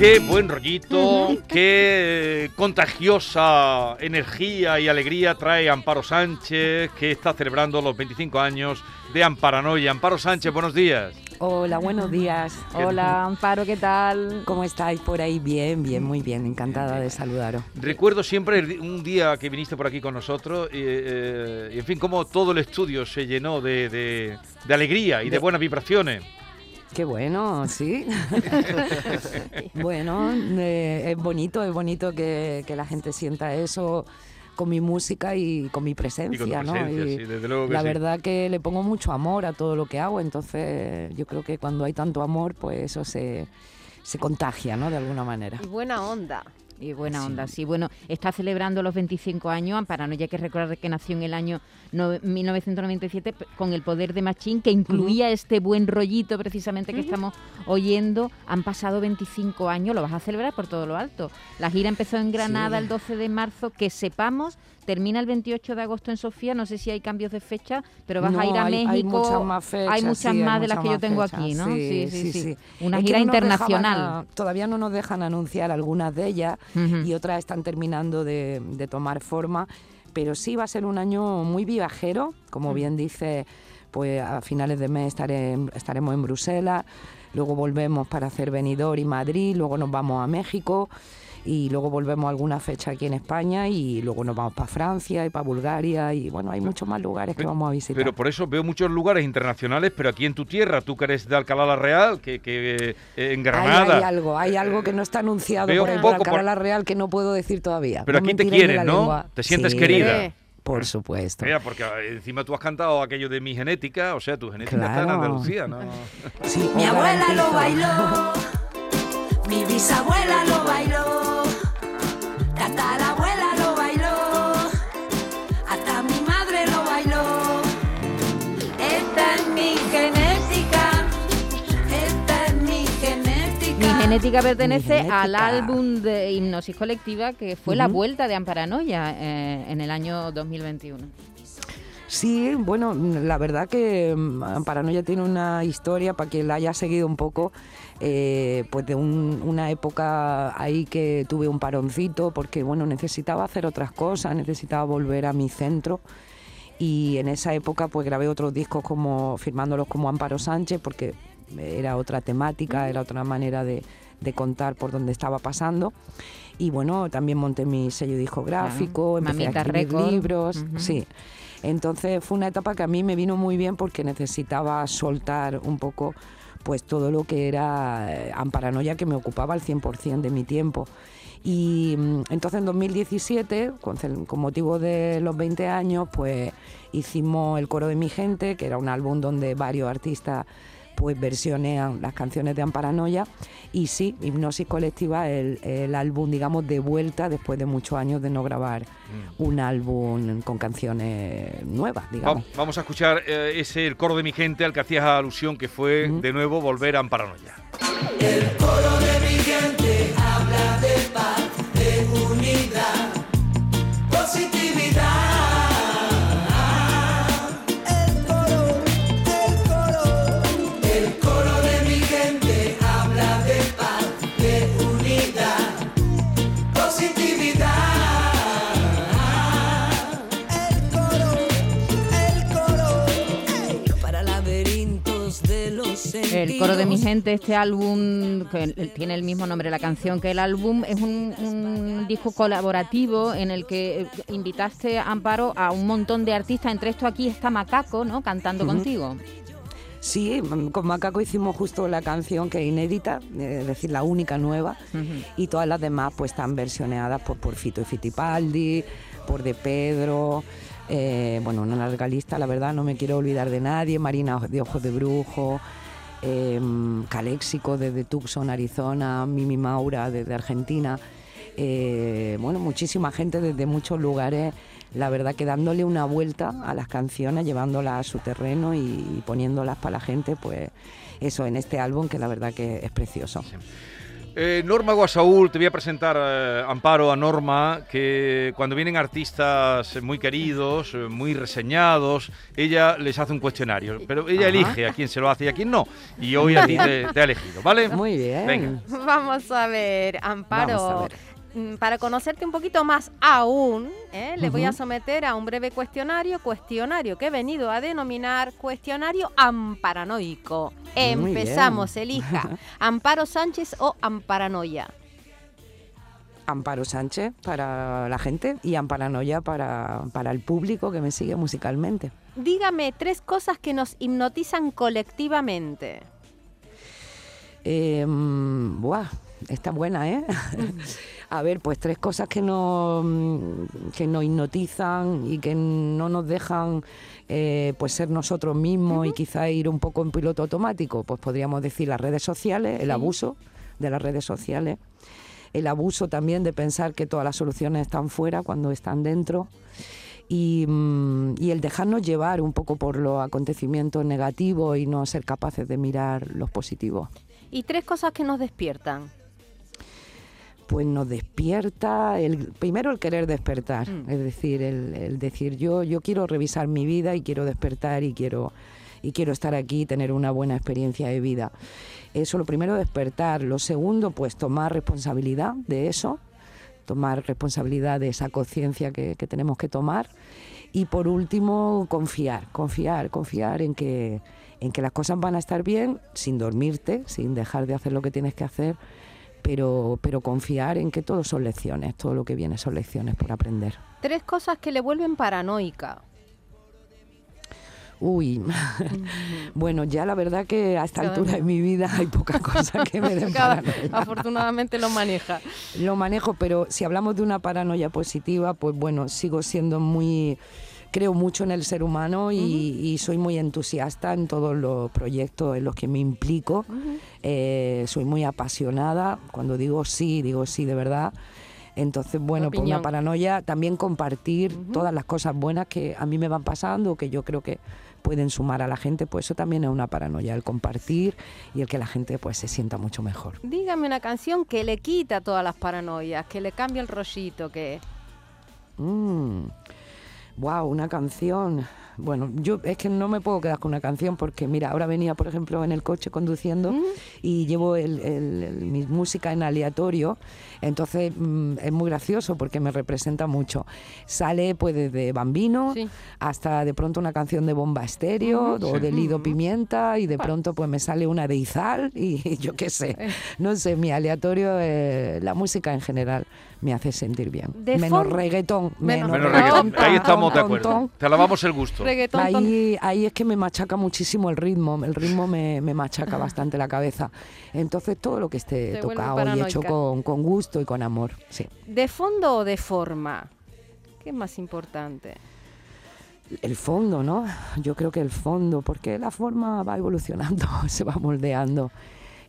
Qué buen rollito, qué eh, contagiosa energía y alegría trae Amparo Sánchez, que está celebrando los 25 años de Amparanoia. Amparo Sánchez, buenos días. Hola, buenos días. ¿Qué Hola, Amparo, ¿qué tal? ¿Cómo estáis por ahí? Bien, bien, muy bien. Encantada de saludaros. Recuerdo siempre un día que viniste por aquí con nosotros y, eh, y, en fin, cómo todo el estudio se llenó de, de- de alegría y de, De- buenas vibraciones. Qué bueno, sí. bueno, eh, es bonito, es bonito que, que la gente sienta eso con mi música y con mi presencia, ¿no? presencia, Y sí, desde luego que la sí. verdad que le pongo mucho amor a todo lo que hago, entonces yo creo que cuando hay tanto amor, pues eso se, se contagia, ¿no? De alguna manera. Y buena onda. Y buena Sí. onda, sí. Bueno, está celebrando los 25 años, Amparano, ya hay que recordar que nació en el año no- 1997 p- con el poder de Machín, que incluía este buen rollito precisamente que estamos oyendo. Han pasado 25 años, lo vas a celebrar por todo lo alto. La gira empezó en Granada Sí. el 12 de marzo, que sepamos, termina el 28 de agosto en Sofía. No sé si hay cambios de fecha, pero vas a ir a hay- México. Hay muchas más fechas. Hay muchas sí, hay más de las que yo tengo fechas, aquí, ¿no? Sí, sí, sí. Una Es gira no nos dejaban internacional. todavía no nos dejan anunciar algunas de ellas Y otras están terminando de, de tomar forma, pero sí va a ser un año muy vivajero, como bien dice, pues a finales de mes estaré estaremos en Bruselas, luego volvemos para hacer Benidorm y Madrid, luego nos vamos a México y luego volvemos a alguna fecha aquí en España y luego nos vamos para Francia y para Bulgaria y bueno, hay muchos más lugares que vamos a visitar. Pero por eso veo muchos lugares internacionales, pero aquí en tu tierra, tú que eres de Alcalá la Real, que, que eh, en Granada. hay algo, hay algo que no está anunciado Veo por ahí por poco por- Alcalá la Real que no puedo decir todavía. Pero No aquí te quieren, ¿no? lengua. Te sientes Sí, querida. Por supuesto. Mira, porque eh, encima tú has cantado aquello de mi genética, o sea, tu genética está en Claro. Andalucía, ¿no? Sí, Mi abuela lo bailó, mi bisabuela lo bailó, genética. Pertenece genética. al álbum de hipnosis colectiva que fue la vuelta de Amparanoia eh, en el año 2021. Sí, bueno, la verdad que mm, Paranoia tiene una historia para quien la haya seguido un poco, eh, pues de un- una época ahí que tuve un paroncito porque bueno necesitaba hacer otras cosas, necesitaba volver a mi centro y en esa época pues grabé otros discos como firmándolos como Amparo Sánchez porque era otra temática, era otra manera de, de contar por dónde estaba pasando y bueno también monté mi sello discográfico, Claro. empecé Mamita a escribir Record. libros, sí. Entonces fue una etapa que a mí me vino muy bien porque necesitaba soltar un poco pues todo lo que era eh, Amparanoia que me ocupaba al 100% de mi tiempo. Y mm, entonces en 2017, con, con motivo de los 20 años, pues hicimos El Coro de mi Gente, que era un álbum donde varios artistas pues versionean las canciones de Amparanoia y sí, Hipnosis Colectiva, el, el álbum digamos de vuelta después de muchos años de no grabar un álbum con canciones nuevas, Va- digamos. vamos a escuchar eh, ese el coro de mi gente al que hacías alusión, que fue de nuevo volver a Amparanoia. para laberintos de los El coro de mi gente, este álbum, que tiene el mismo nombre la canción que el álbum, es un, un disco colaborativo en el que eh, invitaste, Amparo, a un montón de artistas. Entre esto aquí está Macaco, ¿no? Cantando contigo. Sí, mm, con Macaco hicimos justo la canción que es inédita, eh, es decir, la única nueva, y todas las demás pues están versioneadas por, por Fito y Fitipaldi, por De Pedro, eh, bueno, una larga lista, la verdad, no me quiero olvidar de nadie, Marina de Ojos de Brujo, eh, Caléxico desde Tucson, Arizona, Mimi Maura desde Argentina, eh, bueno, muchísima gente desde muchos lugares la verdad que dándole una vuelta a las canciones, llevándolas a su terreno y poniéndolas para la gente, pues eso en este álbum que la verdad que es precioso. Eh, Norma Guasaúl, te voy a presentar, eh, Amparo, a Norma, que cuando vienen artistas muy queridos, eh, muy reseñados, ella les hace un cuestionario, pero ella Ajá. elige a quién se lo hace y a quién no. Y hoy a ti te, te ha elegido, ¿vale? Muy bien. Venga. Vamos a ver, Amparo. Vamos a ver. Mm, Para conocerte un poquito más aún, ¿eh? le voy a someter a un breve cuestionario, cuestionario que he venido a denominar cuestionario amparanoico. Muy Empezamos, bien. elija, Amparo Sánchez o Amparanoia. Amparo Sánchez para la gente y Amparanoia para, para el público que me sigue musicalmente. Dígame tres cosas que nos hipnotizan colectivamente. Eh, mm, buah, está buena, ¿eh? A ver, pues tres cosas que nos, mm, que nos hipnotizan y que no nos dejan eh, pues ser nosotros mismos y quizá ir un poco en piloto automático. Pues podríamos decir las redes sociales, el abuso de las redes sociales, el abuso también de pensar que todas las soluciones están fuera cuando están dentro. Y, mm, y el dejarnos llevar un poco por los acontecimientos negativos y no ser capaces de mirar los positivos. Y tres cosas que nos despiertan. Pues nos despierta el primero el querer despertar Mm. es decir el, el decir yo yo quiero revisar mi vida y quiero despertar y quiero y quiero estar aquí y tener una buena experiencia de vida. Eso lo primero despertar. Lo segundo pues tomar responsabilidad de eso tomar responsabilidad de esa conciencia que, que tenemos que tomar. Y por último confiar confiar confiar en que en que las cosas van a estar bien sin dormirte sin dejar de hacer lo que tienes que hacer pero, pero confiar en que todo son lecciones, todo lo que viene son lecciones por aprender. Tres cosas que le vuelven paranoica. Uy, bueno, ya la verdad que a esta altura de mi vida hay pocas cosas que me den paranoia. afortunadamente lo maneja. Lo manejo, pero si hablamos de una paranoia positiva, pues bueno, sigo siendo muy... Creo mucho en el ser humano y, y soy muy entusiasta en todos los proyectos en los que me implico. Eh, soy muy apasionada. Cuando digo sí, digo sí de verdad. Entonces, bueno, por Opinión. una paranoia, también compartir todas las cosas buenas que a mí me van pasando, que yo creo que pueden sumar a la gente, pues eso también es una paranoia, el compartir y el que la gente pues se sienta mucho mejor. Dígame una canción que le quita todas las paranoias, que le cambia el rollito, que Wow, una canción. Bueno, yo es que no me puedo quedar con una canción porque, mira, ahora venía, por ejemplo, en el coche conduciendo y llevo el- el- el- mi música en aleatorio, entonces mm, es muy gracioso porque me representa mucho. Sale pues desde Bambino Sí. hasta de pronto una canción de Bomba Estéreo o de Lido Pimienta y de pronto pues me sale una de Izal y yo qué sé. No sé, mi aleatorio, eh, la música en general me hace sentir bien. De menos reggaetón, Menos menos, reggaetón. Ahí estamos de acuerdo. Te lavamos el gusto. Reggaetón Ahí, ahí es que me machaca muchísimo el ritmo, el ritmo me, me machaca bastante la cabeza. Entonces todo lo que esté Te tocado y hecho con gusto y con amor, sí. ¿De fondo o de forma? ¿Qué es más importante? El fondo, ¿no? Yo creo que el fondo, porque la forma va evolucionando, se va moldeando.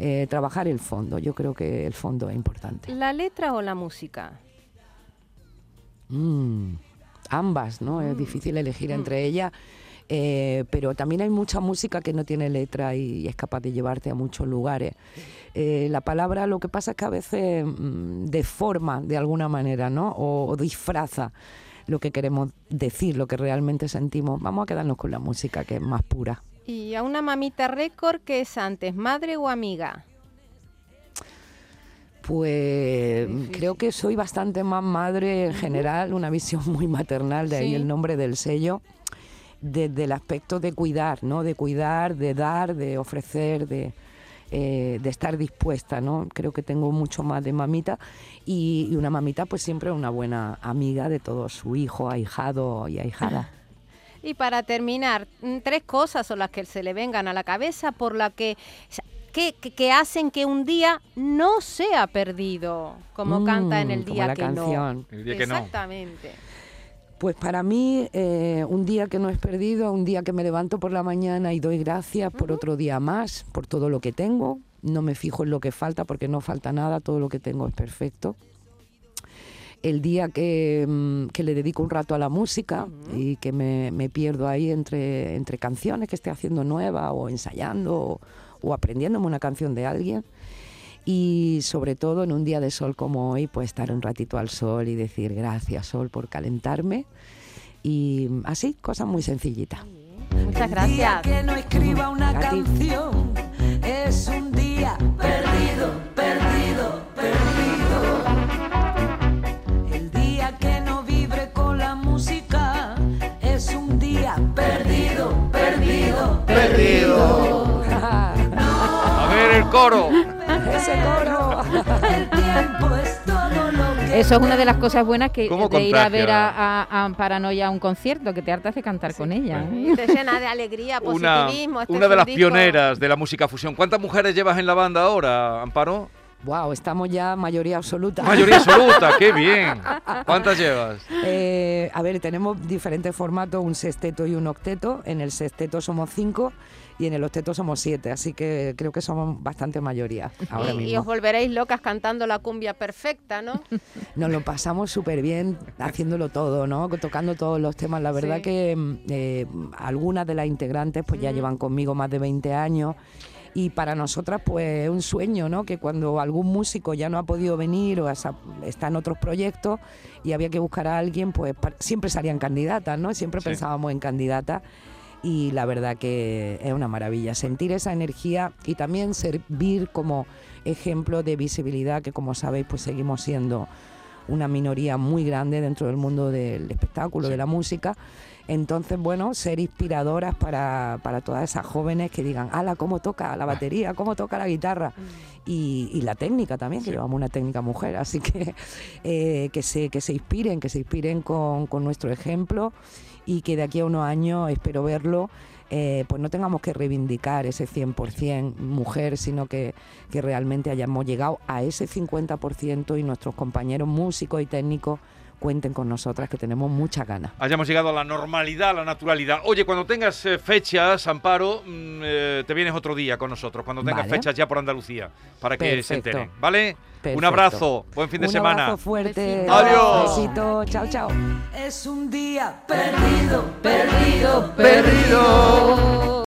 Eh, trabajar el fondo, yo creo que el fondo es importante. ¿La letra o la música? Mm, ambas, ¿no? Mm. Es difícil elegir entre ellas. eh, pero también hay mucha música que no tiene letra y, es capaz de llevarte a muchos lugares. Eh, la palabra lo que pasa es que a veces mm, deforma de alguna manera, ¿no? O, o disfraza lo que queremos decir, lo que realmente sentimos. Vamos a quedarnos con la música que es más pura. ¿Y a una mamita récord que es antes, madre o amiga? Pues Difícil. creo que soy bastante más madre en general, una visión muy maternal, de ahí el nombre del sello. desde el aspecto de cuidar, ¿no? De cuidar, de dar, de ofrecer, de, eh, de estar dispuesta, ¿no? Creo que tengo mucho más de mamita y, y una mamita pues siempre una buena amiga de todo su hijo, ahijado y ahijada. Y para terminar, mm, tres cosas son las que se le vengan a la cabeza por la que que, que- que hacen que un día no sea perdido, como canta en el Mm, como día la que canción. El día que no. Exactamente. Pues para mí, eh, un día que no es perdido, un día que me levanto por la mañana y doy gracias por otro día más, por todo lo que tengo. No me fijo en lo que falta porque no falta nada, todo lo que tengo es perfecto. El día que, mm, que le dedico un rato a la música y que me, me pierdo ahí entre, entre canciones que esté haciendo nueva o ensayando o, o aprendiéndome una canción de alguien. Y sobre todo en un día de sol como hoy, pues estar un ratito al sol y decir gracias sol por calentarme. Y así, cosas muy sencillitas. Muchas gracias. que no escriba una canción es un día perdido, perdido, coro. Ese coro. El tiempo es todo lo que Eso es una de las cosas buenas que ¿Cómo de ir a ver a, a, a Paranoia a un concierto, que te hartas de cantar con ella. ¿eh? Te llena de alegría, Una, positivismo. este una de las disco- pioneras de la música fusión. ¿Cuántas mujeres llevas en la banda ahora, Amparo? Wow, estamos ya mayoría absoluta. Mayoría absoluta, qué bien. ¿Cuántas llevas? Eh, a ver, tenemos diferentes formatos, un sexteto y un octeto. En el sexteto somos cinco y en el octeto somos siete, así que creo que somos bastante mayoría ahora y, y mismo. os volveréis locas cantando la cumbia perfecta, ¿no? Nos lo pasamos súper bien haciéndolo todo, ¿no? Tocando todos los temas. La verdad Sí. que eh, algunas de las integrantes pues ya llevan conmigo más de 20 años y para nosotras pues es un sueño, ¿no? Que cuando algún músico ya no ha podido venir o está en otros proyectos y había que buscar a alguien, pues siempre salían candidatas, ¿no? Siempre Sí. pensábamos en candidatas y la verdad que es una maravilla sentir esa energía y también servir como ejemplo de visibilidad que como sabéis pues seguimos siendo una minoría muy grande dentro del mundo del espectáculo, de la música. Entonces, bueno, ser inspiradoras para, para todas esas jóvenes que digan, ala, ¿cómo toca la batería? ¿Cómo toca la guitarra? Y, y la técnica también, que llevamos una técnica mujer. Así que eh, que, se, que se inspiren, que se inspiren con, con nuestro ejemplo y que de aquí a unos años, espero verlo, eh, pues no tengamos que reivindicar ese 100% mujer, sino que, que realmente hayamos llegado a ese 50% y nuestros compañeros músicos y técnicos cuenten con nosotras, que tenemos muchas ganas. Hayamos llegado a la normalidad, a la naturalidad. Oye, cuando tengas eh, fechas, Amparo, mm, eh, te vienes otro día con nosotros, cuando tengas Vale. fechas ya por Andalucía, para que se enteren, ¿vale? Un abrazo, buen fin de Un semana. abrazo fuerte. Besito. Adiós. Besito. Chao, chao. es un día perdido, perdido, Perdido.